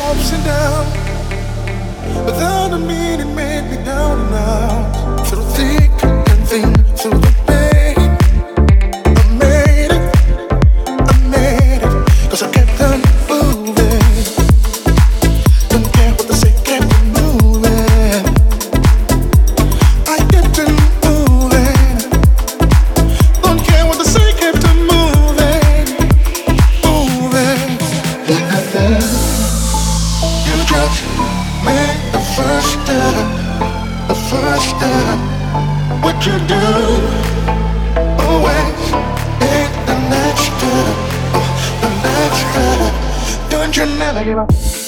ups and downs, but that don't made me down and out. Through thick and thin, through the You just the first step, the first step. What you do, always make the next step, oh, the next. Don't you never give up.